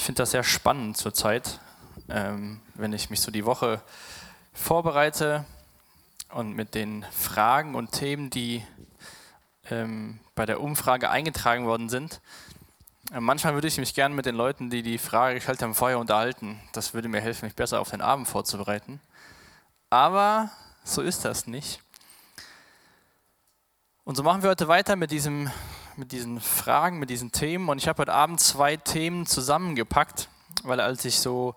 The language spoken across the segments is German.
Ich finde das sehr spannend zurzeit, ähm, wenn ich mich so die Woche vorbereite und mit den Fragen und Themen, die ähm, bei der Umfrage eingetragen worden sind. Äh, manchmal würde ich mich gerne mit den Leuten, die die Frage gestellt haben, vorher unterhalten. Das würde mir helfen, mich besser auf den Abend vorzubereiten. Aber so ist das nicht. Und so machen wir heute weiter mit, diesem, mit diesen Fragen, mit diesen Themen. Und ich habe heute Abend zwei Themen zusammengepackt, weil als ich so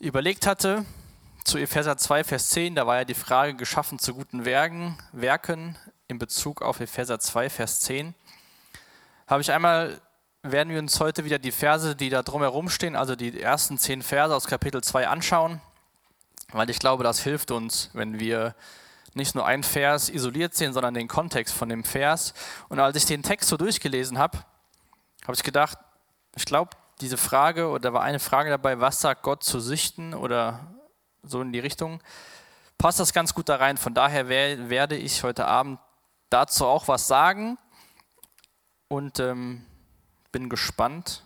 überlegt hatte, zu Epheser 2, Vers 10, da war ja die Frage geschaffen zu guten Werken, Werken in Bezug auf Epheser 2, Vers 10, habe ich einmal, werden wir uns heute wieder die Verse, die da drumherum stehen, also die ersten zehn Verse aus Kapitel 2 anschauen, weil ich glaube, das hilft uns, wenn wir nicht nur einen Vers isoliert sehen, sondern den Kontext von dem Vers. Und als ich den Text so durchgelesen habe, habe ich gedacht, ich glaube, diese Frage, oder da war eine Frage dabei, was sagt Gott zu Süchten oder so in die Richtung, passt das ganz gut da rein. Von daher werde ich heute Abend dazu auch was sagen und ähm, bin gespannt,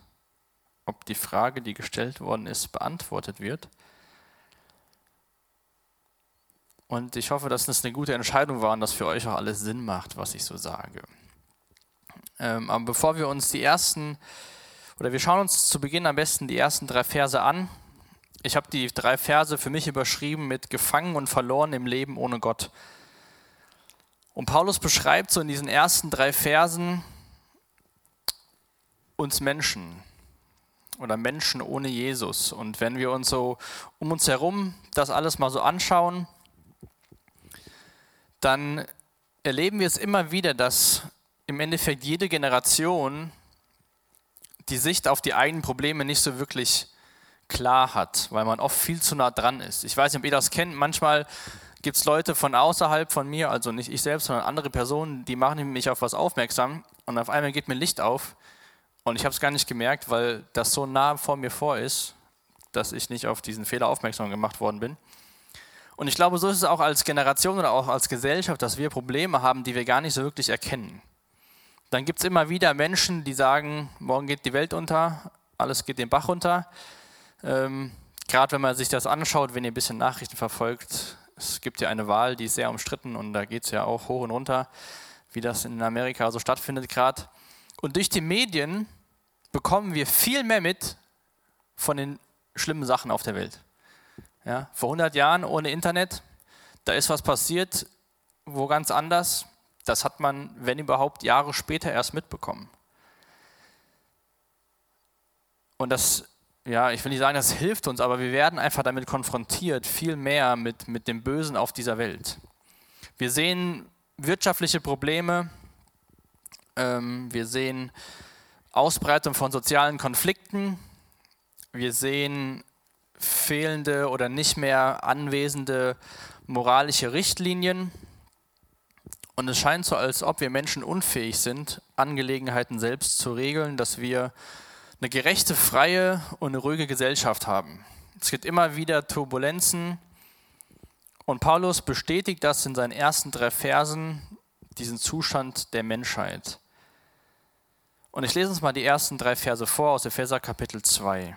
ob die Frage, die gestellt worden ist, beantwortet wird. Und ich hoffe, dass es eine gute Entscheidung war und dass für euch auch alles Sinn macht, was ich so sage. Ähm, aber bevor wir uns die ersten, oder wir schauen uns zu Beginn am besten die ersten drei Verse an. Ich habe die drei Verse für mich überschrieben mit Gefangen und verloren im Leben ohne Gott. Und Paulus beschreibt so in diesen ersten drei Versen uns Menschen oder Menschen ohne Jesus. Und wenn wir uns so um uns herum das alles mal so anschauen, dann erleben wir es immer wieder, dass im Endeffekt jede Generation die Sicht auf die eigenen Probleme nicht so wirklich klar hat, weil man oft viel zu nah dran ist. Ich weiß nicht, ob ihr das kennt. Manchmal gibt es Leute von außerhalb von mir, also nicht ich selbst, sondern andere Personen, die machen mich auf was aufmerksam und auf einmal geht mir Licht auf und ich habe es gar nicht gemerkt, weil das so nah vor mir vor ist, dass ich nicht auf diesen Fehler aufmerksam gemacht worden bin. Und ich glaube, so ist es auch als Generation oder auch als Gesellschaft, dass wir Probleme haben, die wir gar nicht so wirklich erkennen. Dann gibt es immer wieder Menschen, die sagen, morgen geht die Welt unter, alles geht den Bach runter. Ähm, Gerade wenn man sich das anschaut, wenn ihr ein bisschen Nachrichten verfolgt, es gibt ja eine Wahl, die ist sehr umstritten und da geht es ja auch hoch und runter, wie das in Amerika so stattfindet gerade. Und durch die Medien bekommen wir viel mehr mit von den schlimmen Sachen auf der Welt. Ja, vor 100 Jahren ohne Internet, da ist was passiert, wo ganz anders. Das hat man, wenn überhaupt, Jahre später erst mitbekommen. Und das, ja, ich will nicht sagen, das hilft uns, aber wir werden einfach damit konfrontiert, viel mehr mit, mit dem Bösen auf dieser Welt. Wir sehen wirtschaftliche Probleme, ähm, wir sehen Ausbreitung von sozialen Konflikten, wir sehen fehlende oder nicht mehr anwesende moralische Richtlinien. Und es scheint so, als ob wir Menschen unfähig sind, Angelegenheiten selbst zu regeln, dass wir eine gerechte, freie und eine ruhige Gesellschaft haben. Es gibt immer wieder Turbulenzen und Paulus bestätigt das in seinen ersten drei Versen, diesen Zustand der Menschheit. Und ich lese uns mal die ersten drei Verse vor aus Epheser Kapitel 2.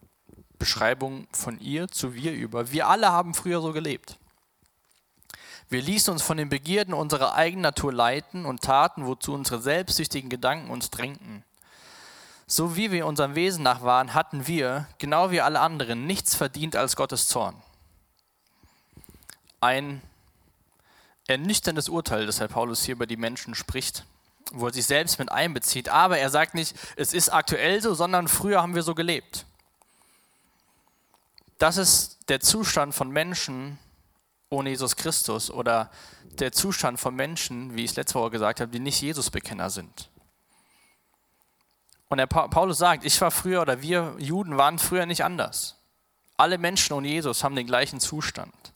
Beschreibung von ihr zu wir über. Wir alle haben früher so gelebt. Wir ließen uns von den Begierden unserer eigenen Natur leiten und taten, wozu unsere selbstsüchtigen Gedanken uns drängten. So wie wir unserem Wesen nach waren, hatten wir, genau wie alle anderen, nichts verdient als Gottes Zorn. Ein ernüchterndes Urteil, das Herr Paulus hier über die Menschen spricht, wo er sich selbst mit einbezieht. Aber er sagt nicht, es ist aktuell so, sondern früher haben wir so gelebt. Das ist der Zustand von Menschen ohne Jesus Christus oder der Zustand von Menschen, wie ich es letzte Woche gesagt habe, die nicht Jesus-Bekenner sind. Und der Paulus sagt, ich war früher oder wir Juden waren früher nicht anders. Alle Menschen ohne Jesus haben den gleichen Zustand.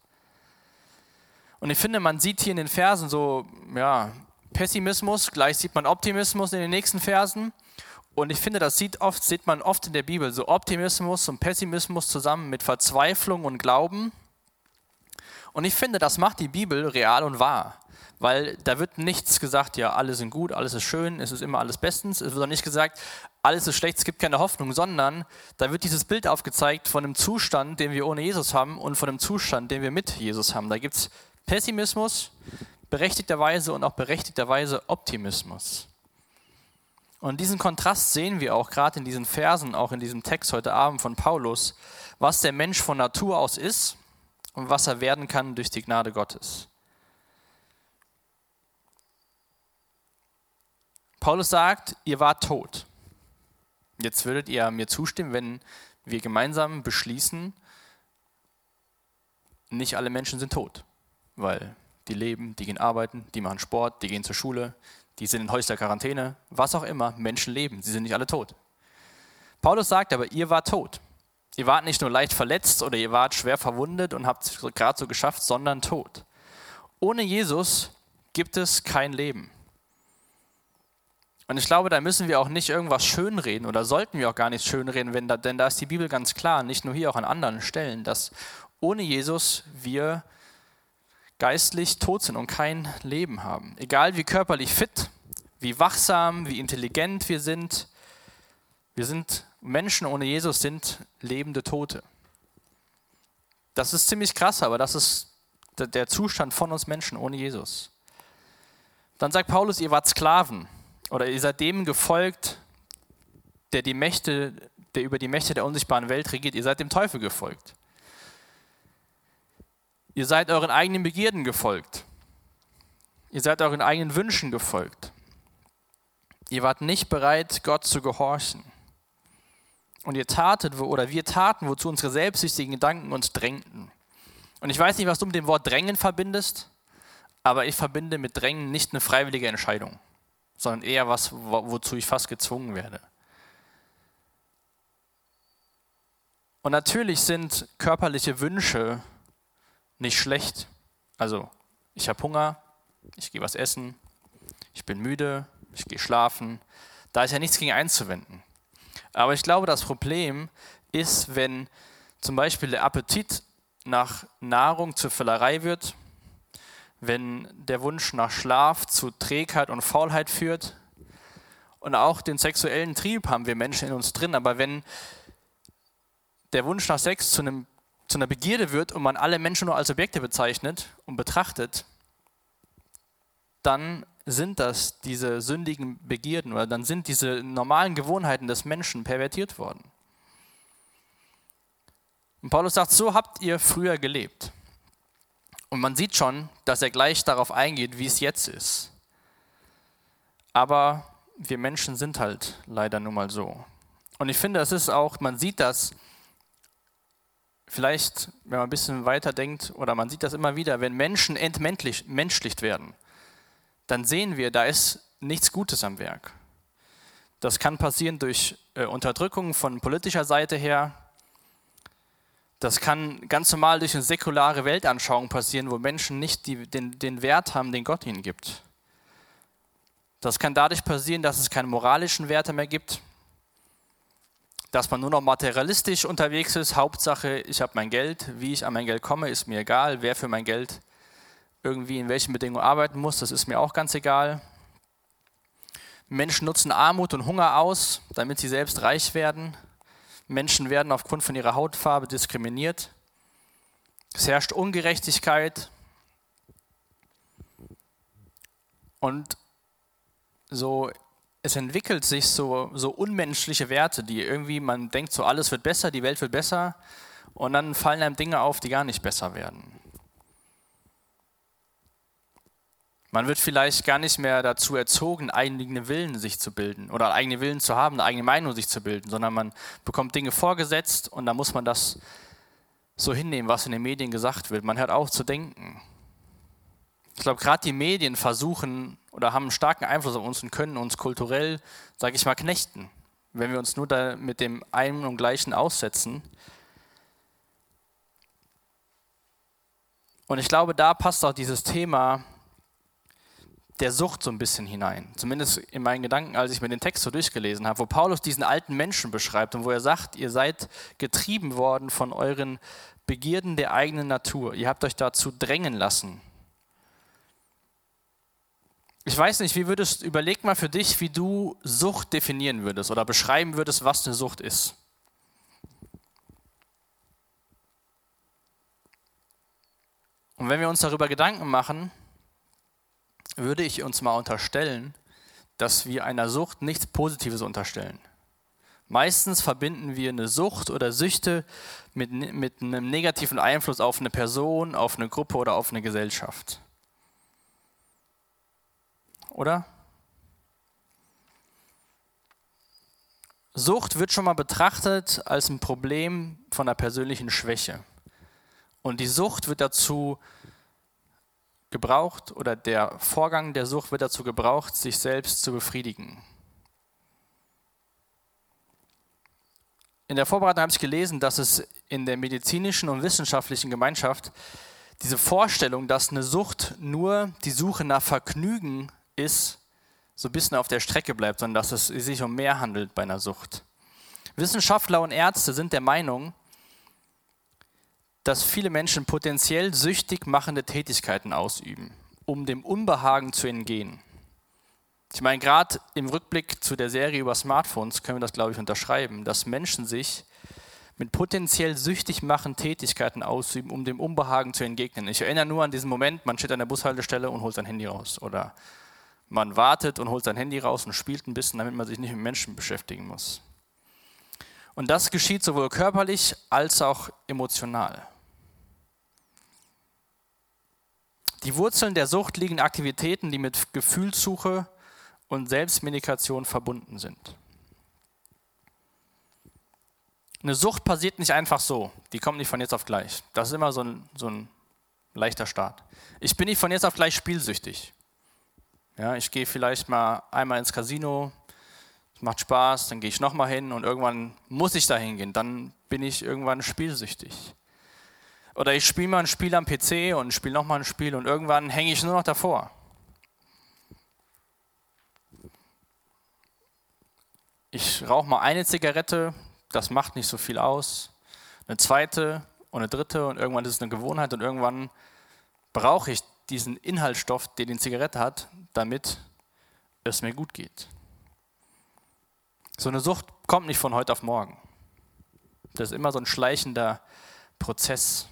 Und ich finde, man sieht hier in den Versen so, ja, Pessimismus, gleich sieht man Optimismus in den nächsten Versen. Und ich finde, das sieht, oft, sieht man oft in der Bibel, so Optimismus und Pessimismus zusammen mit Verzweiflung und Glauben. Und ich finde, das macht die Bibel real und wahr. Weil da wird nichts gesagt, ja, alles sind gut, alles ist schön, es ist immer alles bestens. Es wird auch nicht gesagt, alles ist schlecht, es gibt keine Hoffnung, sondern da wird dieses Bild aufgezeigt von dem Zustand, den wir ohne Jesus haben und von dem Zustand, den wir mit Jesus haben. Da gibt es Pessimismus, berechtigterweise und auch berechtigterweise Optimismus. Und diesen Kontrast sehen wir auch gerade in diesen Versen, auch in diesem Text heute Abend von Paulus, was der Mensch von Natur aus ist und was er werden kann durch die Gnade Gottes. Paulus sagt, ihr wart tot. Jetzt würdet ihr mir zustimmen, wenn wir gemeinsam beschließen, nicht alle Menschen sind tot, weil die leben, die gehen arbeiten, die machen Sport, die gehen zur Schule, die sind in häuslicher Quarantäne, was auch immer, Menschen leben, sie sind nicht alle tot. Paulus sagt aber, ihr wart tot. Ihr wart nicht nur leicht verletzt oder ihr wart schwer verwundet und habt es gerade so geschafft, sondern tot. Ohne Jesus gibt es kein Leben. Und ich glaube, da müssen wir auch nicht irgendwas schönreden oder sollten wir auch gar nicht schönreden, wenn da, denn da ist die Bibel ganz klar, nicht nur hier, auch an anderen Stellen, dass ohne Jesus wir geistlich tot sind und kein Leben haben. Egal wie körperlich fit, wie wachsam, wie intelligent wir sind, wir sind Menschen ohne Jesus sind lebende Tote. Das ist ziemlich krass, aber das ist der Zustand von uns Menschen ohne Jesus. Dann sagt Paulus, ihr wart Sklaven oder ihr seid dem gefolgt, der die Mächte, der über die Mächte der unsichtbaren Welt regiert. Ihr seid dem Teufel gefolgt. Ihr seid euren eigenen Begierden gefolgt. Ihr seid euren eigenen Wünschen gefolgt. Ihr wart nicht bereit, Gott zu gehorchen. Und ihr tatet, oder wir taten, wozu unsere selbstsüchtigen Gedanken uns drängten. Und ich weiß nicht, was du mit dem Wort drängen verbindest, aber ich verbinde mit drängen nicht eine freiwillige Entscheidung, sondern eher was, wozu ich fast gezwungen werde. Und natürlich sind körperliche Wünsche nicht schlecht. Also, ich habe Hunger, ich gehe was essen, ich bin müde, ich gehe schlafen. Da ist ja nichts gegen einzuwenden. Aber ich glaube, das Problem ist, wenn zum Beispiel der Appetit nach Nahrung zur Völlerei wird, wenn der Wunsch nach Schlaf zu Trägheit und Faulheit führt. Und auch den sexuellen Trieb haben wir Menschen in uns drin. Aber wenn der Wunsch nach Sex zu einem zu einer Begierde wird und man alle Menschen nur als Objekte bezeichnet und betrachtet, dann sind das diese sündigen Begierden oder dann sind diese normalen Gewohnheiten des Menschen pervertiert worden. Und Paulus sagt, so habt ihr früher gelebt. Und man sieht schon, dass er gleich darauf eingeht, wie es jetzt ist. Aber wir Menschen sind halt leider nun mal so. Und ich finde, es ist auch, man sieht das vielleicht, wenn man ein bisschen weiter denkt, oder man sieht das immer wieder, wenn Menschen entmenschlicht werden, dann sehen wir, da ist nichts Gutes am Werk. Das kann passieren durch äh, Unterdrückung von politischer Seite her. Das kann ganz normal durch eine säkulare Weltanschauung passieren, wo Menschen nicht die, den, den Wert haben, den Gott ihnen gibt. Das kann dadurch passieren, dass es keine moralischen Werte mehr gibt, dass man nur noch materialistisch unterwegs ist. Hauptsache, ich habe mein Geld, wie ich an mein Geld komme, ist mir egal. Wer für mein Geld irgendwie in welchen Bedingungen arbeiten muss, das ist mir auch ganz egal. Menschen nutzen Armut und Hunger aus, damit sie selbst reich werden. Menschen werden aufgrund von ihrer Hautfarbe diskriminiert. Es herrscht Ungerechtigkeit. Und so es entwickelt sich so, so unmenschliche Werte, die irgendwie, man denkt so, alles wird besser, die Welt wird besser und dann fallen einem Dinge auf, die gar nicht besser werden. Man wird vielleicht gar nicht mehr dazu erzogen, eigene Willen sich zu bilden oder eigene Willen zu haben, eine eigene Meinung sich zu bilden, sondern man bekommt Dinge vorgesetzt und dann muss man das so hinnehmen, was in den Medien gesagt wird. Man hört auf zu denken. Ich glaube, gerade die Medien versuchen oder haben einen starken Einfluss auf uns und können uns kulturell, sage ich mal, knechten. wenn wir uns nur da mit dem einen und gleichen aussetzen. Und ich glaube, da passt auch dieses Thema der Sucht so ein bisschen hinein. Zumindest in meinen Gedanken, als ich mir den Text so durchgelesen habe, wo Paulus diesen alten Menschen beschreibt und wo er sagt, ihr seid getrieben worden von euren Begierden der eigenen Natur. Ihr habt euch dazu drängen lassen. Ich weiß nicht, wie würdest, überleg mal für dich, wie du Sucht definieren würdest oder beschreiben würdest, was eine Sucht ist. Und wenn wir uns darüber Gedanken machen, würde ich uns mal unterstellen, dass wir einer Sucht nichts Positives unterstellen. Meistens verbinden wir eine Sucht oder Süchte mit, mit einem negativen Einfluss auf eine Person, auf eine Gruppe oder auf eine Gesellschaft. Oder? Sucht wird schon mal betrachtet als ein Problem von der persönlichen Schwäche. Und die Sucht wird dazu gebraucht oder der Vorgang der Sucht wird dazu gebraucht, sich selbst zu befriedigen. In der Vorbereitung habe ich gelesen, dass es in der medizinischen und wissenschaftlichen Gemeinschaft diese Vorstellung, dass eine Sucht nur die Suche nach Vergnügen ist, so ein bisschen auf der Strecke bleibt, sondern dass es sich um mehr handelt bei einer Sucht. Wissenschaftler und Ärzte sind der Meinung, dass viele Menschen potenziell süchtig machende Tätigkeiten ausüben, um dem Unbehagen zu entgehen. Ich meine, gerade im Rückblick zu der Serie über Smartphones können wir das, glaube ich, unterschreiben, dass Menschen sich mit potenziell süchtig machenden Tätigkeiten ausüben, um dem Unbehagen zu entgegnen. Ich erinnere nur an diesen Moment, man steht an der Bushaltestelle und holt sein Handy raus. Oder man wartet und holt sein Handy raus und spielt ein bisschen, damit man sich nicht mit Menschen beschäftigen muss. Und das geschieht sowohl körperlich als auch emotional. Die Wurzeln der Sucht liegen in Aktivitäten, die mit Gefühlssuche und Selbstmedikation verbunden sind. Eine Sucht passiert nicht einfach so. Die kommt nicht von jetzt auf gleich. Das ist immer so ein, so ein leichter Start. Ich bin nicht von jetzt auf gleich spielsüchtig. Ja, ich gehe vielleicht mal einmal ins Casino, es macht Spaß, dann gehe ich nochmal hin und irgendwann muss ich da hingehen. Dann bin ich irgendwann spielsüchtig. Oder ich spiele mal ein Spiel am PC und spiele nochmal ein Spiel und irgendwann hänge ich nur noch davor. Ich rauche mal eine Zigarette, das macht nicht so viel aus. Eine zweite und eine dritte und irgendwann ist es eine Gewohnheit und irgendwann brauche ich diesen Inhaltsstoff, den die Zigarette hat, damit es mir gut geht. So eine Sucht kommt nicht von heute auf morgen. Das ist immer so ein schleichender Prozess.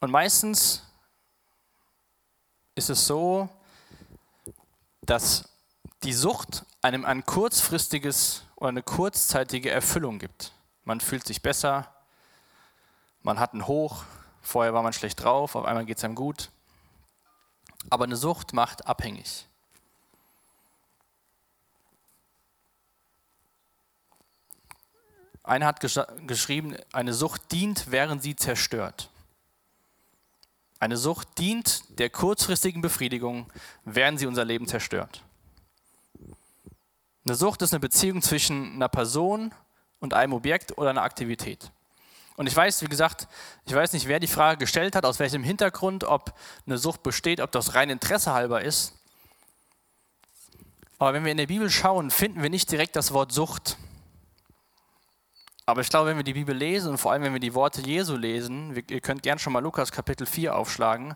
Und meistens ist es so, dass die Sucht einem ein kurzfristiges oder eine kurzzeitige Erfüllung gibt. Man fühlt sich besser, man hat einen Hoch, vorher war man schlecht drauf, auf einmal geht es einem gut. Aber eine Sucht macht abhängig. Einer hat gesch geschrieben, eine Sucht dient, während sie zerstört. Eine Sucht dient der kurzfristigen Befriedigung, während sie unser Leben zerstört. Eine Sucht ist eine Beziehung zwischen einer Person und einem Objekt oder einer Aktivität. Und ich weiß, wie gesagt, ich weiß nicht, wer die Frage gestellt hat, aus welchem Hintergrund, ob eine Sucht besteht, ob das rein Interesse halber ist. Aber wenn wir in der Bibel schauen, finden wir nicht direkt das Wort Sucht. Aber ich glaube, wenn wir die Bibel lesen und vor allem, wenn wir die Worte Jesu lesen, ihr könnt gern schon mal Lukas Kapitel 4 aufschlagen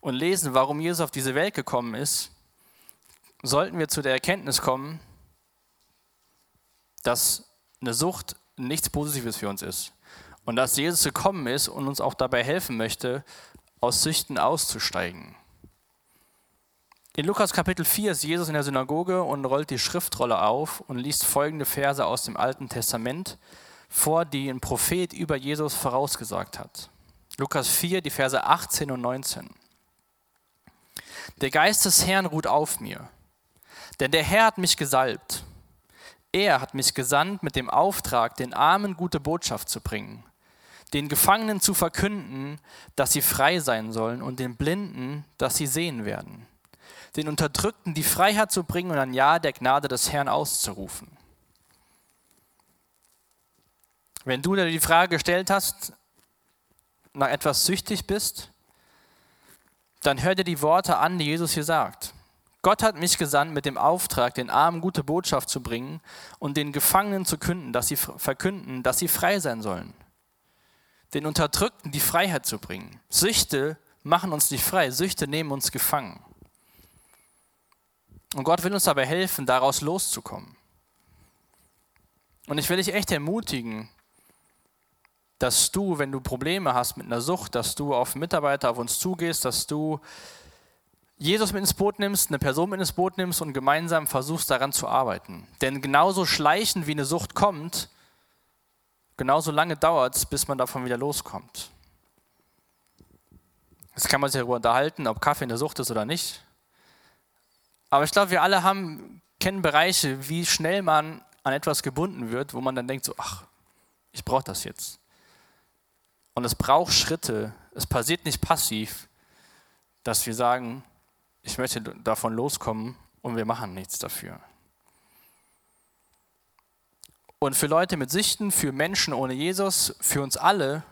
und lesen, warum Jesus auf diese Welt gekommen ist, sollten wir zu der Erkenntnis kommen, dass eine Sucht nichts Positives für uns ist. Und dass Jesus gekommen ist und uns auch dabei helfen möchte, aus Süchten auszusteigen. In Lukas Kapitel 4 ist Jesus in der Synagoge und rollt die Schriftrolle auf und liest folgende Verse aus dem Alten Testament, vor, die ein Prophet über Jesus vorausgesagt hat. Lukas 4, die Verse 18 und 19. Der Geist des Herrn ruht auf mir, denn der Herr hat mich gesalbt. Er hat mich gesandt mit dem Auftrag, den Armen gute Botschaft zu bringen, den Gefangenen zu verkünden, dass sie frei sein sollen und den Blinden, dass sie sehen werden, den Unterdrückten die Freiheit zu bringen und ein Ja der Gnade des Herrn auszurufen. Wenn du dir die Frage gestellt hast, nach etwas süchtig bist, dann hör dir die Worte an, die Jesus hier sagt. Gott hat mich gesandt mit dem Auftrag, den Armen gute Botschaft zu bringen und den Gefangenen zu künden, dass sie verkünden, dass sie frei sein sollen. Den Unterdrückten die Freiheit zu bringen. Süchte machen uns nicht frei, Süchte nehmen uns gefangen. Und Gott will uns dabei helfen, daraus loszukommen. Und ich will dich echt ermutigen, dass du, wenn du Probleme hast mit einer Sucht, dass du auf Mitarbeiter auf uns zugehst, dass du Jesus mit ins Boot nimmst, eine Person mit ins Boot nimmst und gemeinsam versuchst daran zu arbeiten. Denn genauso schleichend wie eine Sucht kommt, genauso lange dauert es, bis man davon wieder loskommt. Jetzt kann man sich darüber unterhalten, ob Kaffee eine Sucht ist oder nicht. Aber ich glaube, wir alle haben, kennen Bereiche, wie schnell man an etwas gebunden wird, wo man dann denkt, so, ach, ich brauche das jetzt. Und es braucht Schritte. Es passiert nicht passiv, dass wir sagen, ich möchte davon loskommen und wir machen nichts dafür. Und für Leute mit Sichten, für Menschen ohne Jesus, für uns alle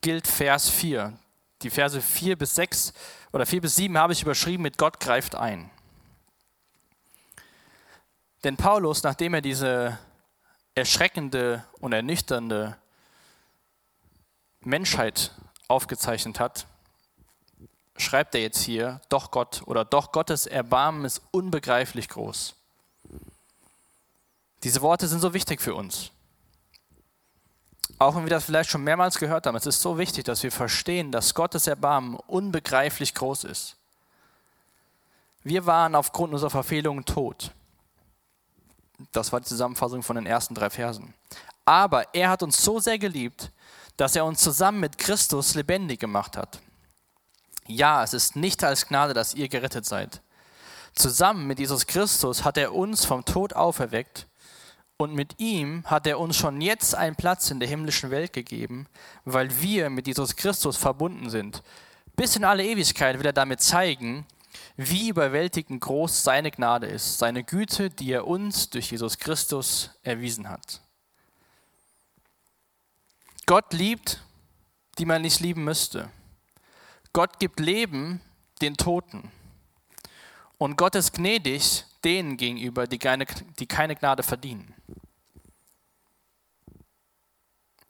gilt Vers 4. Die Verse 4 bis 6 oder 4 bis 7 habe ich überschrieben mit Gott greift ein. Denn Paulus, nachdem er diese erschreckende und ernüchternde Menschheit aufgezeichnet hat, schreibt er jetzt hier, doch Gott oder doch Gottes Erbarmen ist unbegreiflich groß. Diese Worte sind so wichtig für uns. Auch wenn wir das vielleicht schon mehrmals gehört haben, es ist so wichtig, dass wir verstehen, dass Gottes Erbarmen unbegreiflich groß ist. Wir waren aufgrund unserer Verfehlungen tot. Das war die Zusammenfassung von den ersten drei Versen. Aber er hat uns so sehr geliebt, dass er uns zusammen mit Christus lebendig gemacht hat. Ja, es ist nicht als Gnade, dass ihr gerettet seid. Zusammen mit Jesus Christus hat er uns vom Tod auferweckt und mit ihm hat er uns schon jetzt einen Platz in der himmlischen Welt gegeben, weil wir mit Jesus Christus verbunden sind. Bis in alle Ewigkeit will er damit zeigen, wie überwältigend groß seine Gnade ist, seine Güte, die er uns durch Jesus Christus erwiesen hat. Gott liebt, die man nicht lieben müsste. Gott gibt Leben den Toten. Und Gott ist gnädig denen gegenüber, die keine, die keine Gnade verdienen.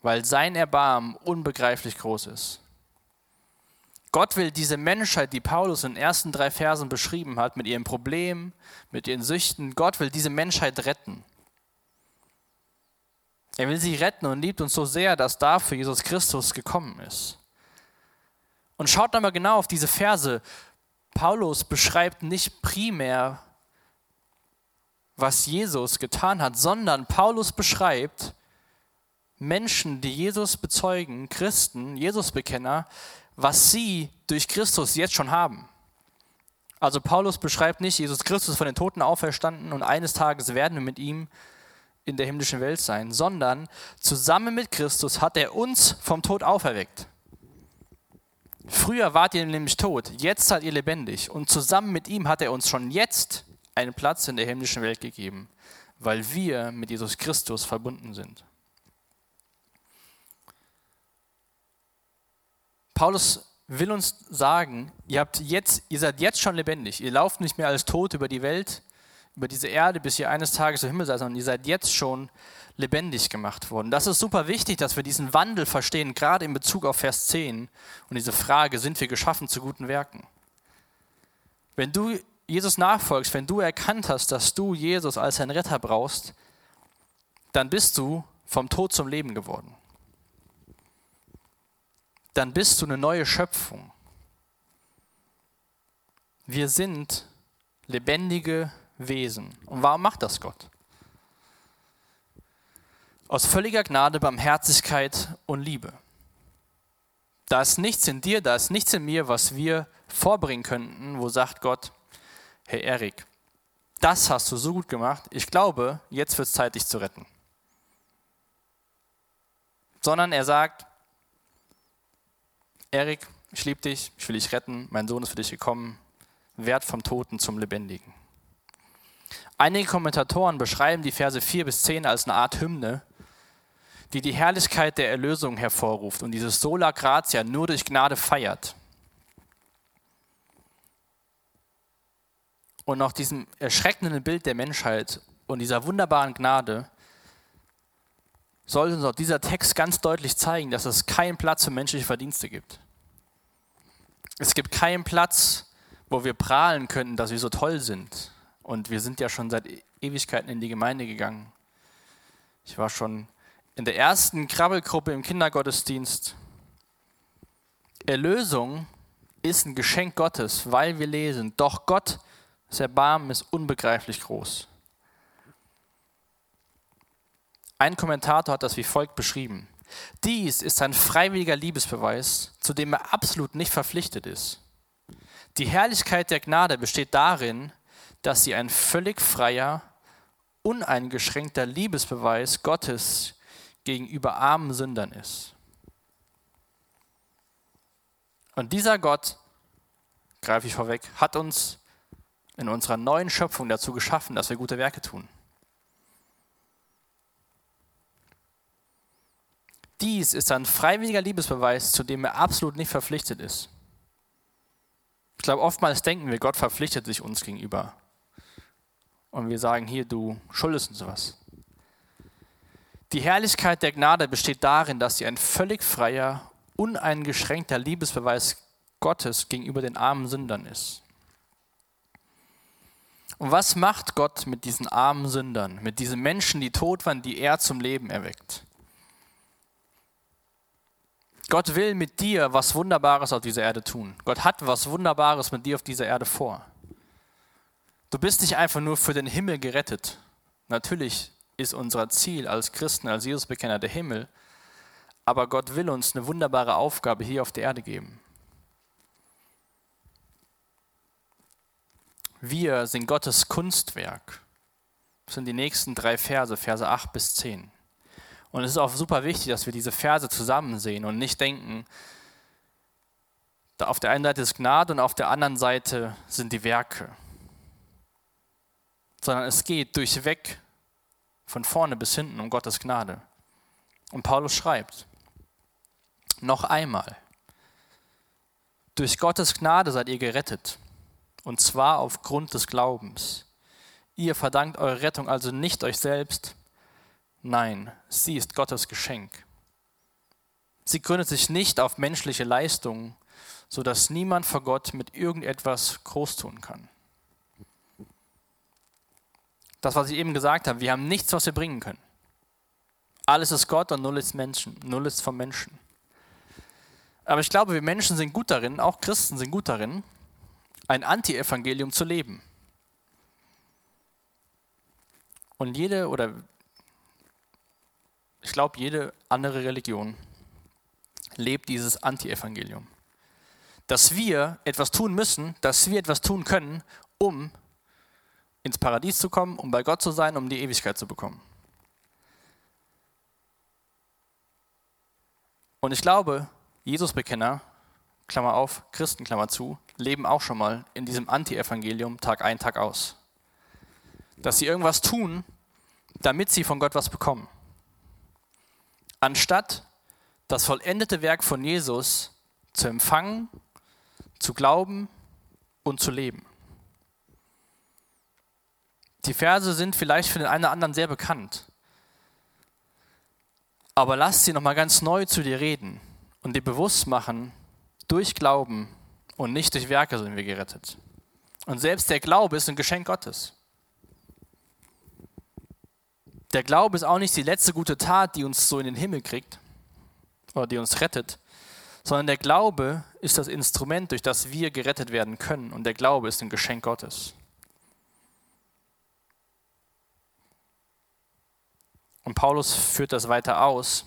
Weil sein Erbarmen unbegreiflich groß ist. Gott will diese Menschheit, die Paulus in den ersten drei Versen beschrieben hat, mit ihren Problemen, mit ihren Süchten, Gott will diese Menschheit retten. Er will sie retten und liebt uns so sehr, dass dafür Jesus Christus gekommen ist. Und schaut einmal genau auf diese Verse. Paulus beschreibt nicht primär, was Jesus getan hat, sondern Paulus beschreibt Menschen, die Jesus bezeugen, Christen, Jesusbekenner, was sie durch Christus jetzt schon haben. Also Paulus beschreibt nicht, Jesus Christus von den Toten auferstanden und eines Tages werden wir mit ihm in der himmlischen Welt sein, sondern zusammen mit Christus hat er uns vom Tod auferweckt. Früher wart ihr nämlich tot, jetzt seid ihr lebendig und zusammen mit ihm hat er uns schon jetzt einen Platz in der himmlischen Welt gegeben, weil wir mit Jesus Christus verbunden sind. Paulus will uns sagen, ihr, habt jetzt, ihr seid jetzt schon lebendig, ihr lauft nicht mehr als tot über die Welt, über diese Erde, bis ihr eines Tages im Himmel seid, sondern ihr seid jetzt schon lebendig gemacht worden. Das ist super wichtig, dass wir diesen Wandel verstehen, gerade in Bezug auf Vers 10 und diese Frage, sind wir geschaffen zu guten Werken? Wenn du Jesus nachfolgst, wenn du erkannt hast, dass du Jesus als dein Retter brauchst, dann bist du vom Tod zum Leben geworden. Dann bist du eine neue Schöpfung. Wir sind lebendige Wesen. Und warum macht das Gott? Aus völliger Gnade, Barmherzigkeit und Liebe. Da ist nichts in dir, da ist nichts in mir, was wir vorbringen könnten, wo sagt Gott, hey Erik, das hast du so gut gemacht, ich glaube, jetzt wird es Zeit, dich zu retten. Sondern er sagt, Erik, ich liebe dich, ich will dich retten, mein Sohn ist für dich gekommen, Wert vom Toten zum Lebendigen. Einige Kommentatoren beschreiben die Verse 4 bis 10 als eine Art Hymne, die die Herrlichkeit der Erlösung hervorruft und dieses Sola Gratia nur durch Gnade feiert. Und nach diesem erschreckenden Bild der Menschheit und dieser wunderbaren Gnade sollte uns auch dieser Text ganz deutlich zeigen, dass es keinen Platz für menschliche Verdienste gibt. Es gibt keinen Platz, wo wir prahlen könnten, dass wir so toll sind. Und wir sind ja schon seit Ewigkeiten in die Gemeinde gegangen. Ich war schon in der ersten Krabbelgruppe im Kindergottesdienst. Erlösung ist ein Geschenk Gottes, weil wir lesen, doch Gott, das Erbarmen ist unbegreiflich groß. Ein Kommentator hat das wie folgt beschrieben. Dies ist ein freiwilliger Liebesbeweis, zu dem er absolut nicht verpflichtet ist. Die Herrlichkeit der Gnade besteht darin, dass sie ein völlig freier, uneingeschränkter Liebesbeweis Gottes gegenüber armen Sündern ist. Und dieser Gott, greife ich vorweg, hat uns in unserer neuen Schöpfung dazu geschaffen, dass wir gute Werke tun. Dies ist ein freiwilliger Liebesbeweis, zu dem er absolut nicht verpflichtet ist. Ich glaube, oftmals denken wir, Gott verpflichtet sich uns gegenüber. Und wir sagen, hier, du schuldest uns was. Die Herrlichkeit der Gnade besteht darin, dass sie ein völlig freier, uneingeschränkter Liebesbeweis Gottes gegenüber den armen Sündern ist. Und was macht Gott mit diesen armen Sündern, mit diesen Menschen, die tot waren, die er zum Leben erweckt? Gott will mit dir was Wunderbares auf dieser Erde tun. Gott hat was Wunderbares mit dir auf dieser Erde vor. Du bist nicht einfach nur für den Himmel gerettet. Natürlich ist unser Ziel als Christen, als Jesusbekenner der Himmel, aber Gott will uns eine wunderbare Aufgabe hier auf der Erde geben. Wir sind Gottes Kunstwerk. Das sind die nächsten drei Verse, Verse 8 bis 10. Und es ist auch super wichtig, dass wir diese Verse zusammen sehen und nicht denken, da auf der einen Seite ist Gnade und auf der anderen Seite sind die Werke. Sondern es geht durchweg von vorne bis hinten um Gottes Gnade. Und Paulus schreibt, noch einmal, durch Gottes Gnade seid ihr gerettet, und zwar aufgrund des Glaubens. Ihr verdankt eure Rettung also nicht euch selbst, Nein, sie ist Gottes Geschenk. Sie gründet sich nicht auf menschliche Leistungen, sodass niemand vor Gott mit irgendetwas groß tun kann. Das, was ich eben gesagt habe, wir haben nichts, was wir bringen können. Alles ist Gott und null ist Menschen, null ist vom Menschen. Aber ich glaube, wir Menschen sind gut darin, auch Christen sind gut darin, ein Anti-Evangelium zu leben. Und jede oder ich glaube, jede andere Religion lebt dieses Anti-Evangelium. Dass wir etwas tun müssen, dass wir etwas tun können, um ins Paradies zu kommen, um bei Gott zu sein, um die Ewigkeit zu bekommen. Und ich glaube, Jesusbekenner, Klammer auf, Christen, Klammer zu, leben auch schon mal in diesem Anti-Evangelium Tag ein, Tag aus. Dass sie irgendwas tun, damit sie von Gott was bekommen anstatt das vollendete Werk von Jesus zu empfangen, zu glauben und zu leben. Die Verse sind vielleicht für den einen oder anderen sehr bekannt. Aber lass sie nochmal ganz neu zu dir reden und dir bewusst machen, durch Glauben und nicht durch Werke sind wir gerettet. Und selbst der Glaube ist ein Geschenk Gottes. Der Glaube ist auch nicht die letzte gute Tat, die uns so in den Himmel kriegt oder die uns rettet, sondern der Glaube ist das Instrument, durch das wir gerettet werden können. Und der Glaube ist ein Geschenk Gottes. Und Paulus führt das weiter aus,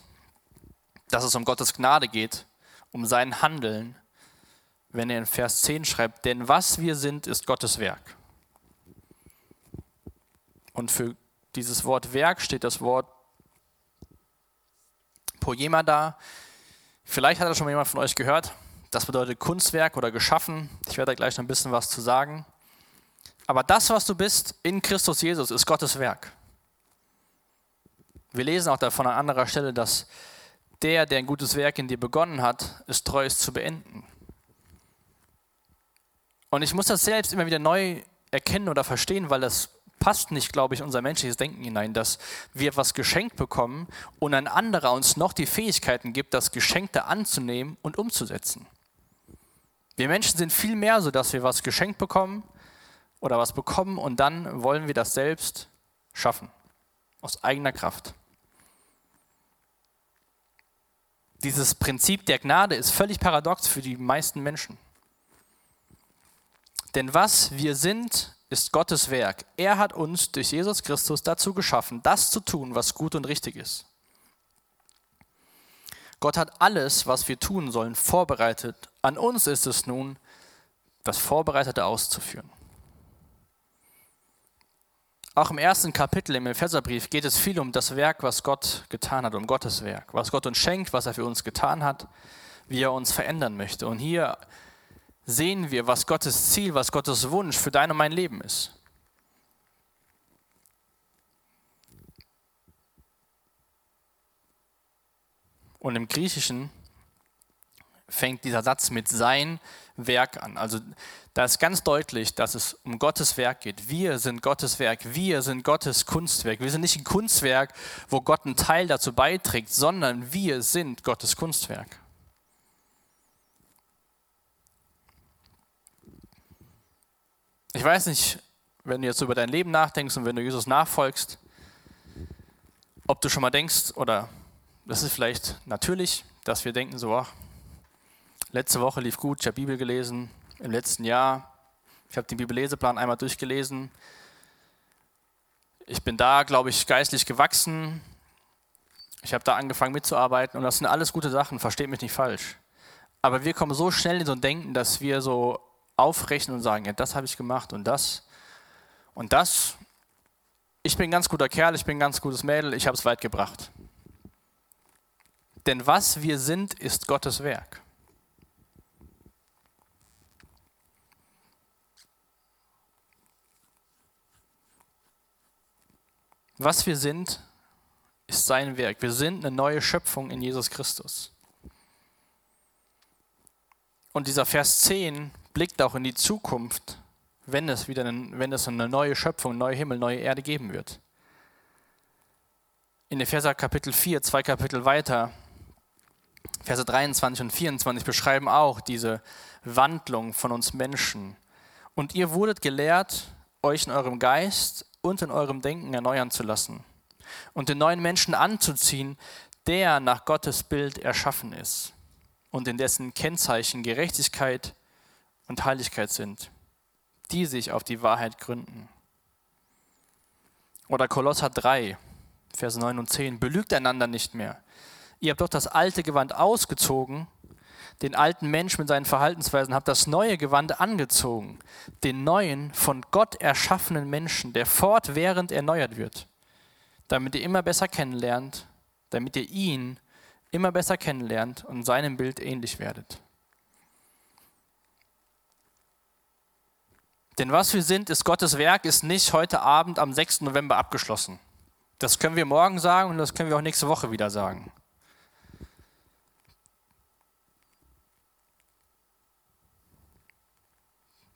dass es um Gottes Gnade geht, um sein Handeln, wenn er in Vers 10 schreibt, denn was wir sind, ist Gottes Werk. Und für dieses Wort Werk steht das Wort Poema da. Vielleicht hat das schon mal jemand von euch gehört. Das bedeutet Kunstwerk oder geschaffen. Ich werde da gleich noch ein bisschen was zu sagen. Aber das, was du bist in Christus Jesus, ist Gottes Werk. Wir lesen auch davon an anderer Stelle, dass der, der ein gutes Werk in dir begonnen hat, es treu ist zu beenden. Und ich muss das selbst immer wieder neu erkennen oder verstehen, weil das passt nicht, glaube ich, unser menschliches Denken hinein, dass wir etwas geschenkt bekommen und ein anderer uns noch die Fähigkeiten gibt, das Geschenkte anzunehmen und umzusetzen. Wir Menschen sind viel mehr so, dass wir was geschenkt bekommen oder was bekommen und dann wollen wir das selbst schaffen, aus eigener Kraft. Dieses Prinzip der Gnade ist völlig paradox für die meisten Menschen. Denn was wir sind, ist Gottes Werk. Er hat uns durch Jesus Christus dazu geschaffen, das zu tun, was gut und richtig ist. Gott hat alles, was wir tun sollen, vorbereitet. An uns ist es nun, das Vorbereitete auszuführen. Auch im ersten Kapitel im Epheserbrief geht es viel um das Werk, was Gott getan hat, um Gottes Werk, was Gott uns schenkt, was er für uns getan hat, wie er uns verändern möchte. Und hier sehen wir, was Gottes Ziel, was Gottes Wunsch für dein und mein Leben ist. Und im Griechischen fängt dieser Satz mit sein Werk an. Also da ist ganz deutlich, dass es um Gottes Werk geht. Wir sind Gottes Werk, wir sind Gottes Kunstwerk. Wir sind nicht ein Kunstwerk, wo Gott einen Teil dazu beiträgt, sondern wir sind Gottes Kunstwerk. Ich weiß nicht, wenn du jetzt über dein Leben nachdenkst und wenn du Jesus nachfolgst, ob du schon mal denkst, oder das ist vielleicht natürlich, dass wir denken, so, ach, letzte Woche lief gut, ich habe Bibel gelesen, im letzten Jahr, ich habe den Bibelleseplan einmal durchgelesen, ich bin da, glaube ich, geistlich gewachsen, ich habe da angefangen mitzuarbeiten und das sind alles gute Sachen, versteht mich nicht falsch. Aber wir kommen so schnell in so ein Denken, dass wir so aufrechnen und sagen, ja, das habe ich gemacht und das und das. Ich bin ein ganz guter Kerl, ich bin ein ganz gutes Mädel, ich habe es weit gebracht. Denn was wir sind, ist Gottes Werk. Was wir sind, ist sein Werk. Wir sind eine neue Schöpfung in Jesus Christus. Und dieser Vers 10 blickt auch in die Zukunft, wenn es wieder eine, wenn es eine neue Schöpfung, neue Himmel, neue Erde geben wird. In Epheser Kapitel 4, zwei Kapitel weiter, Verse 23 und 24 beschreiben auch diese Wandlung von uns Menschen. Und ihr wurdet gelehrt, euch in eurem Geist und in eurem Denken erneuern zu lassen und den neuen Menschen anzuziehen, der nach Gottes Bild erschaffen ist und in dessen Kennzeichen Gerechtigkeit, und Heiligkeit sind, die sich auf die Wahrheit gründen. Oder Kolosser 3, Verse 9 und 10. Belügt einander nicht mehr. Ihr habt doch das alte Gewand ausgezogen, den alten Mensch mit seinen Verhaltensweisen, habt das neue Gewand angezogen, den neuen, von Gott erschaffenen Menschen, der fortwährend erneuert wird, damit ihr immer besser kennenlernt, damit ihr ihn immer besser kennenlernt und seinem Bild ähnlich werdet. Denn was wir sind, ist Gottes Werk, ist nicht heute Abend am 6. November abgeschlossen. Das können wir morgen sagen und das können wir auch nächste Woche wieder sagen.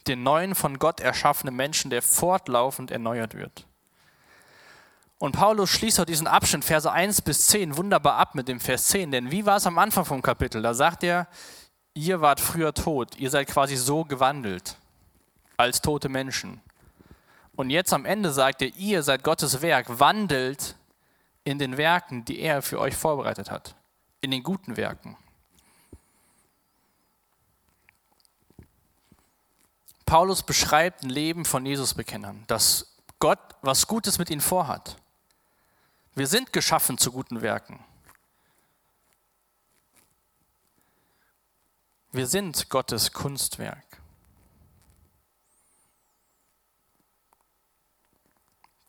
Den neuen von Gott erschaffenen Menschen, der fortlaufend erneuert wird. Und Paulus schließt auch diesen Abschnitt, Verse 1 bis 10, wunderbar ab mit dem Vers 10. Denn wie war es am Anfang vom Kapitel? Da sagt er, ihr wart früher tot, ihr seid quasi so gewandelt als tote Menschen. Und jetzt am Ende sagt er, ihr seid Gottes Werk, wandelt in den Werken, die er für euch vorbereitet hat, in den guten Werken. Paulus beschreibt ein Leben von Jesus-Bekennern, dass Gott was Gutes mit ihnen vorhat. Wir sind geschaffen zu guten Werken. Wir sind Gottes Kunstwerk.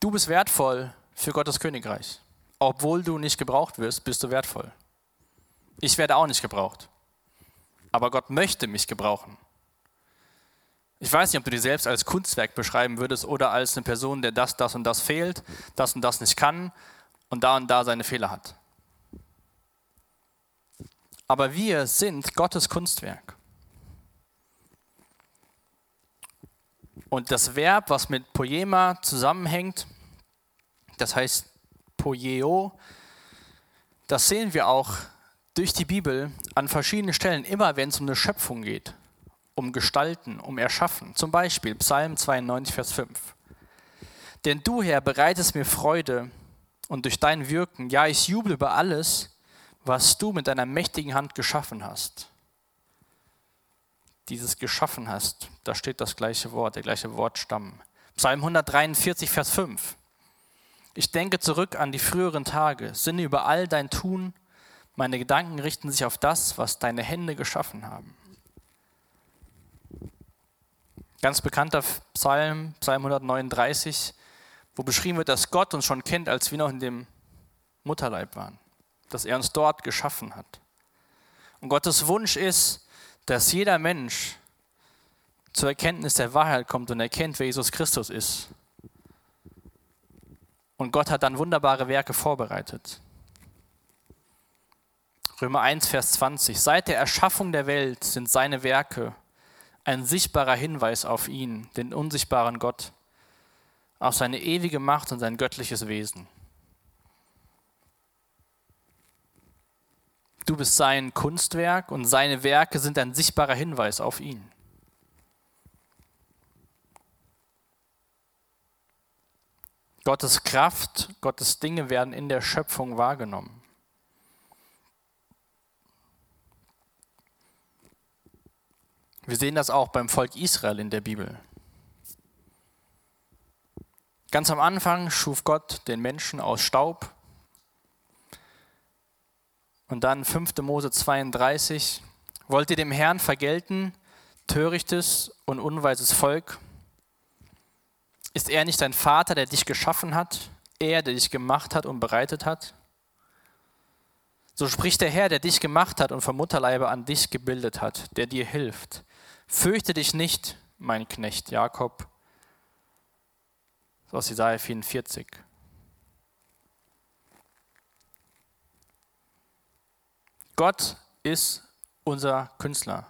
Du bist wertvoll für Gottes Königreich. Obwohl du nicht gebraucht wirst, bist du wertvoll. Ich werde auch nicht gebraucht. aber Gott möchte mich gebrauchen. Ich weiß nicht, ob du dich selbst als Kunstwerk beschreiben würdest oder als eine Person, der das, das und das fehlt, das und das nicht kann und da und da seine Fehler hat. Aber wir sind Gottes Kunstwerk. Und das Verb, was mit Poema zusammenhängt, das heißt Poieo, das sehen wir auch durch die Bibel an verschiedenen Stellen, immer wenn es um eine Schöpfung geht, um Gestalten, um Erschaffen. Zum Beispiel Psalm 92, Vers 5. Denn du, Herr, bereitest mir Freude und durch dein Wirken, ja, ich juble über alles, was du mit deiner mächtigen Hand geschaffen hast. Dieses geschaffen hast, da steht das gleiche Wort, der gleiche Wortstamm. Psalm 143, Vers 5. Ich denke zurück an die früheren Tage, sinne über all dein Tun, meine Gedanken richten sich auf das, was deine Hände geschaffen haben. Ganz bekannter Psalm, Psalm 139, wo beschrieben wird, dass Gott uns schon kennt, als wir noch in dem Mutterleib waren dass er uns dort geschaffen hat. Und Gottes Wunsch ist, dass jeder Mensch zur Erkenntnis der Wahrheit kommt und erkennt, wer Jesus Christus ist. Und Gott hat dann wunderbare Werke vorbereitet. Römer 1, Vers 20. Seit der Erschaffung der Welt sind seine Werke ein sichtbarer Hinweis auf ihn, den unsichtbaren Gott, auf seine ewige Macht und sein göttliches Wesen. Du bist sein Kunstwerk und seine Werke sind ein sichtbarer Hinweis auf ihn. Gottes Kraft, Gottes Dinge werden in der Schöpfung wahrgenommen. Wir sehen das auch beim Volk Israel in der Bibel. Ganz am Anfang schuf Gott den Menschen aus Staub und dann 5. Mose 32. Wollt ihr dem Herrn vergelten, törichtes und unweises Volk? Ist er nicht dein Vater, der dich geschaffen hat? Er, der dich gemacht hat und bereitet hat? So spricht der Herr, der dich gemacht hat und vom Mutterleibe an dich gebildet hat, der dir hilft. Fürchte dich nicht, mein Knecht Jakob. So aus Jesaja 44. Gott ist unser Künstler.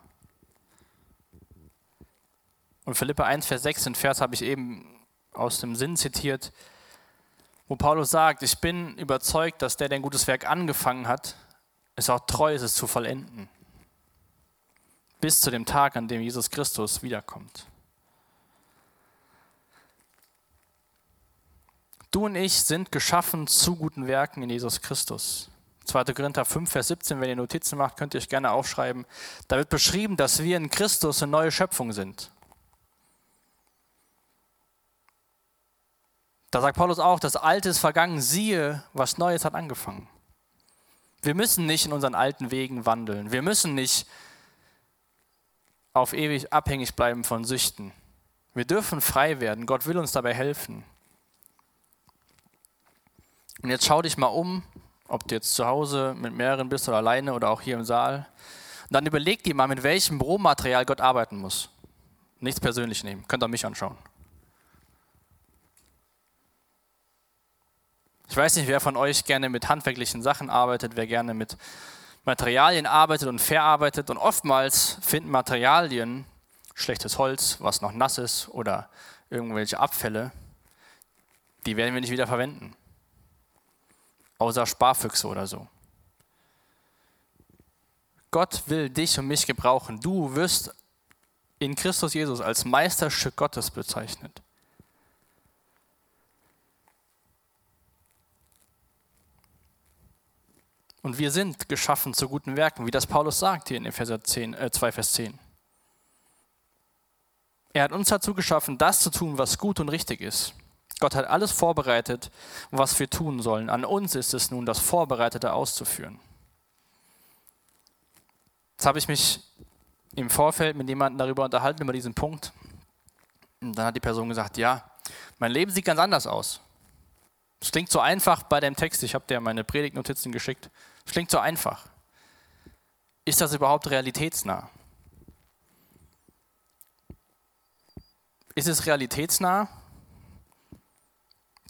Und Philippa 1, Vers 6, den Vers habe ich eben aus dem Sinn zitiert, wo Paulus sagt, ich bin überzeugt, dass der, der ein gutes Werk angefangen hat, es auch treu ist, es zu vollenden. Bis zu dem Tag, an dem Jesus Christus wiederkommt. Du und ich sind geschaffen zu guten Werken in Jesus Christus. 2. Korinther 5, Vers 17, wenn ihr Notizen macht, könnt ihr euch gerne aufschreiben. Da wird beschrieben, dass wir in Christus eine neue Schöpfung sind. Da sagt Paulus auch, das Alte ist vergangen, siehe, was Neues hat angefangen. Wir müssen nicht in unseren alten Wegen wandeln. Wir müssen nicht auf ewig abhängig bleiben von Süchten. Wir dürfen frei werden. Gott will uns dabei helfen. Und jetzt schau dich mal um ob du jetzt zu Hause mit mehreren bist oder alleine oder auch hier im Saal. Und dann überleg dir mal, mit welchem Rohmaterial Gott arbeiten muss. Nichts persönlich nehmen, könnt ihr mich anschauen. Ich weiß nicht, wer von euch gerne mit handwerklichen Sachen arbeitet, wer gerne mit Materialien arbeitet und verarbeitet. Und oftmals finden Materialien, schlechtes Holz, was noch nass ist oder irgendwelche Abfälle, die werden wir nicht wieder verwenden außer Sparfüchse oder so. Gott will dich und mich gebrauchen. Du wirst in Christus Jesus als Meisterstück Gottes bezeichnet. Und wir sind geschaffen zu guten Werken, wie das Paulus sagt hier in Epheser 10, äh 2, Vers 10. Er hat uns dazu geschaffen, das zu tun, was gut und richtig ist. Gott hat alles vorbereitet, was wir tun sollen. An uns ist es nun, das Vorbereitete auszuführen. Jetzt habe ich mich im Vorfeld mit jemandem darüber unterhalten, über diesen Punkt. Und dann hat die Person gesagt, ja, mein Leben sieht ganz anders aus. Es klingt so einfach bei dem Text, ich habe dir meine Predigtnotizen geschickt. Klingt so einfach. ist das überhaupt realitätsnah? Ist es realitätsnah?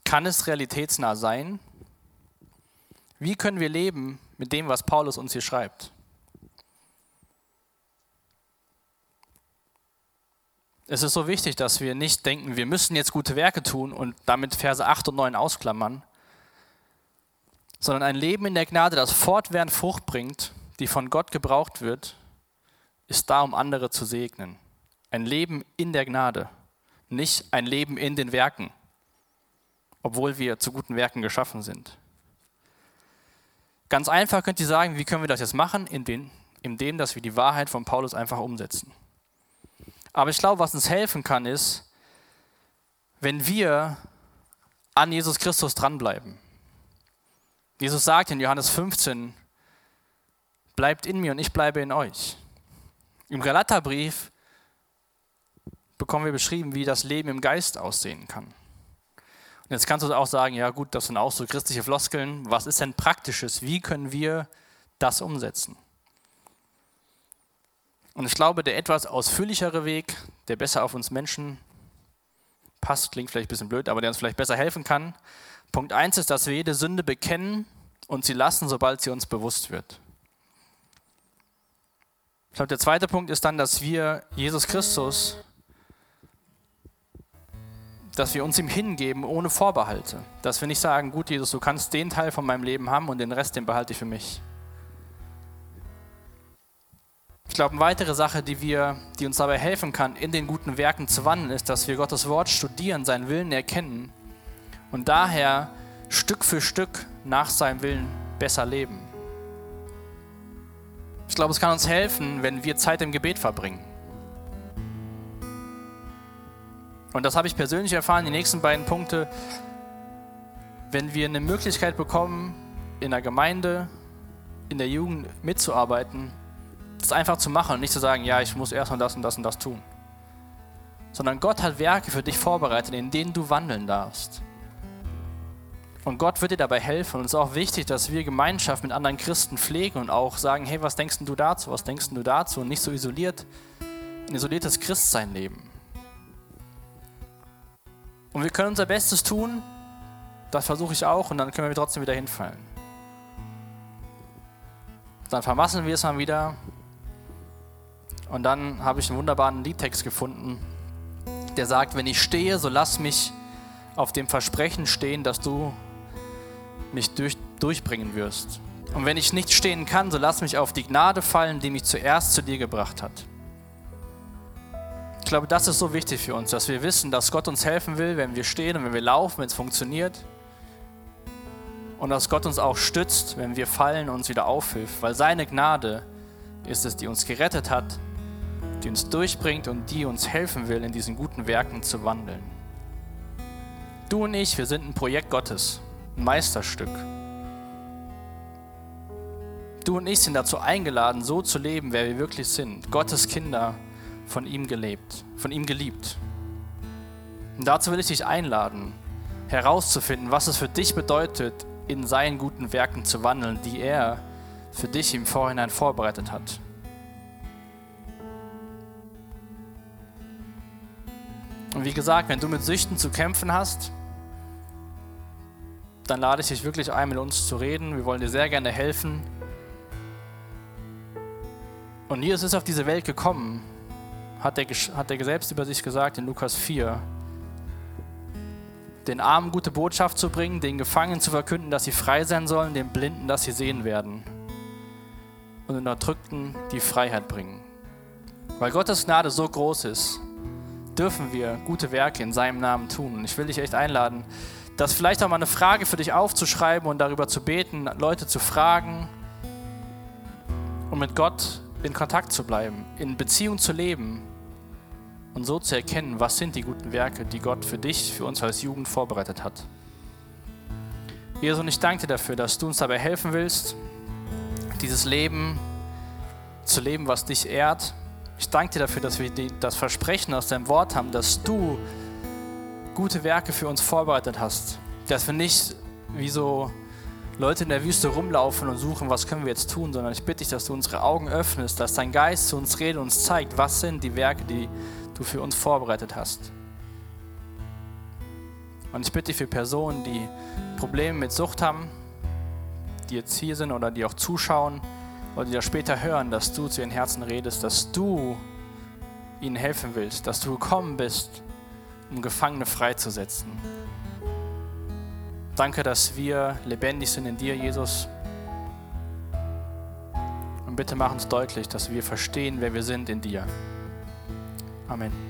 Kann es realitätsnah sein? Wie können wir leben mit dem, was Paulus uns hier schreibt? Es ist so wichtig, dass wir nicht denken, wir müssen jetzt gute Werke tun und damit Verse 8 und 9 ausklammern, sondern ein Leben in der Gnade, das fortwährend Frucht bringt, die von Gott gebraucht wird, ist da, um andere zu segnen. Ein Leben in der Gnade, nicht ein Leben in den Werken, obwohl wir zu guten Werken geschaffen sind. Ganz einfach könnt ihr sagen, wie können wir das jetzt machen? Indem, indem dass wir die Wahrheit von Paulus einfach umsetzen. Aber ich glaube, was uns helfen kann, ist, wenn wir an Jesus Christus dranbleiben. Jesus sagt in Johannes 15, bleibt in mir und ich bleibe in euch. Im Galaterbrief bekommen wir beschrieben, wie das Leben im Geist aussehen kann. Und jetzt kannst du auch sagen, ja gut, das sind auch so christliche Floskeln. Was ist denn praktisches? Wie können wir das umsetzen? Und ich glaube, der etwas ausführlichere Weg, der besser auf uns Menschen passt, klingt vielleicht ein bisschen blöd, aber der uns vielleicht besser helfen kann. Punkt 1 ist, dass wir jede Sünde bekennen und sie lassen, sobald sie uns bewusst wird. Ich glaube, der zweite Punkt ist dann, dass wir Jesus Christus, dass wir uns ihm hingeben ohne Vorbehalte. Dass wir nicht sagen, gut Jesus, du kannst den Teil von meinem Leben haben und den Rest, den behalte ich für mich. Ich glaube, eine weitere Sache, die, wir, die uns dabei helfen kann, in den guten Werken zu wandeln, ist, dass wir Gottes Wort studieren, seinen Willen erkennen und daher Stück für Stück nach seinem Willen besser leben. Ich glaube, es kann uns helfen, wenn wir Zeit im Gebet verbringen. Und das habe ich persönlich erfahren, die nächsten beiden Punkte. Wenn wir eine Möglichkeit bekommen, in der Gemeinde, in der Jugend mitzuarbeiten, das einfach zu machen und nicht zu sagen, ja, ich muss erstmal das und das und das tun. Sondern Gott hat Werke für dich vorbereitet, in denen du wandeln darfst. Und Gott wird dir dabei helfen. Und es ist auch wichtig, dass wir Gemeinschaft mit anderen Christen pflegen und auch sagen, hey, was denkst du dazu, was denkst du dazu? Und nicht so isoliert, ein isoliertes Christsein leben. Und wir können unser Bestes tun, das versuche ich auch, und dann können wir trotzdem wieder hinfallen. Dann vermasseln wir es mal wieder und dann habe ich einen wunderbaren Liedtext gefunden, der sagt, wenn ich stehe, so lass mich auf dem Versprechen stehen, dass du mich durch, durchbringen wirst. Und wenn ich nicht stehen kann, so lass mich auf die Gnade fallen, die mich zuerst zu dir gebracht hat. Ich glaube, das ist so wichtig für uns, dass wir wissen, dass Gott uns helfen will, wenn wir stehen und wenn wir laufen, wenn es funktioniert. Und dass Gott uns auch stützt, wenn wir fallen und uns wieder aufhilft, weil seine Gnade ist es, die uns gerettet hat die uns durchbringt und die uns helfen will, in diesen guten Werken zu wandeln. Du und ich, wir sind ein Projekt Gottes, Meisterstück. Du und ich sind dazu eingeladen, so zu leben, wer wir wirklich sind. Gottes Kinder, von ihm gelebt, von ihm geliebt. Und dazu will ich dich einladen, herauszufinden, was es für dich bedeutet, in seinen guten Werken zu wandeln, die er für dich im Vorhinein vorbereitet hat. Und wie gesagt, wenn du mit Süchten zu kämpfen hast, dann lade ich dich wirklich ein, mit uns zu reden. Wir wollen dir sehr gerne helfen. Und Jesus ist auf diese Welt gekommen, hat er, hat er selbst über sich gesagt in Lukas 4, den Armen gute Botschaft zu bringen, den Gefangenen zu verkünden, dass sie frei sein sollen, den Blinden, dass sie sehen werden und den Erdrückten die Freiheit bringen. Weil Gottes Gnade so groß ist, dürfen wir gute Werke in seinem Namen tun. Und ich will dich echt einladen, das vielleicht auch mal eine Frage für dich aufzuschreiben und darüber zu beten, Leute zu fragen und mit Gott in Kontakt zu bleiben, in Beziehung zu leben und so zu erkennen, was sind die guten Werke, die Gott für dich, für uns als Jugend vorbereitet hat. Jesus, und ich danke dir dafür, dass du uns dabei helfen willst, dieses Leben zu leben, was dich ehrt ich danke dir dafür, dass wir das Versprechen aus deinem Wort haben, dass du gute Werke für uns vorbereitet hast. Dass wir nicht wie so Leute in der Wüste rumlaufen und suchen, was können wir jetzt tun, sondern ich bitte dich, dass du unsere Augen öffnest, dass dein Geist zu uns redet und uns zeigt, was sind die Werke, die du für uns vorbereitet hast. Und ich bitte dich für Personen, die Probleme mit Sucht haben, die jetzt hier sind oder die auch zuschauen oder die das später hören, dass du zu ihren Herzen redest, dass du ihnen helfen willst, dass du gekommen bist, um Gefangene freizusetzen. Danke, dass wir lebendig sind in dir, Jesus. Und bitte mach uns deutlich, dass wir verstehen, wer wir sind in dir. Amen.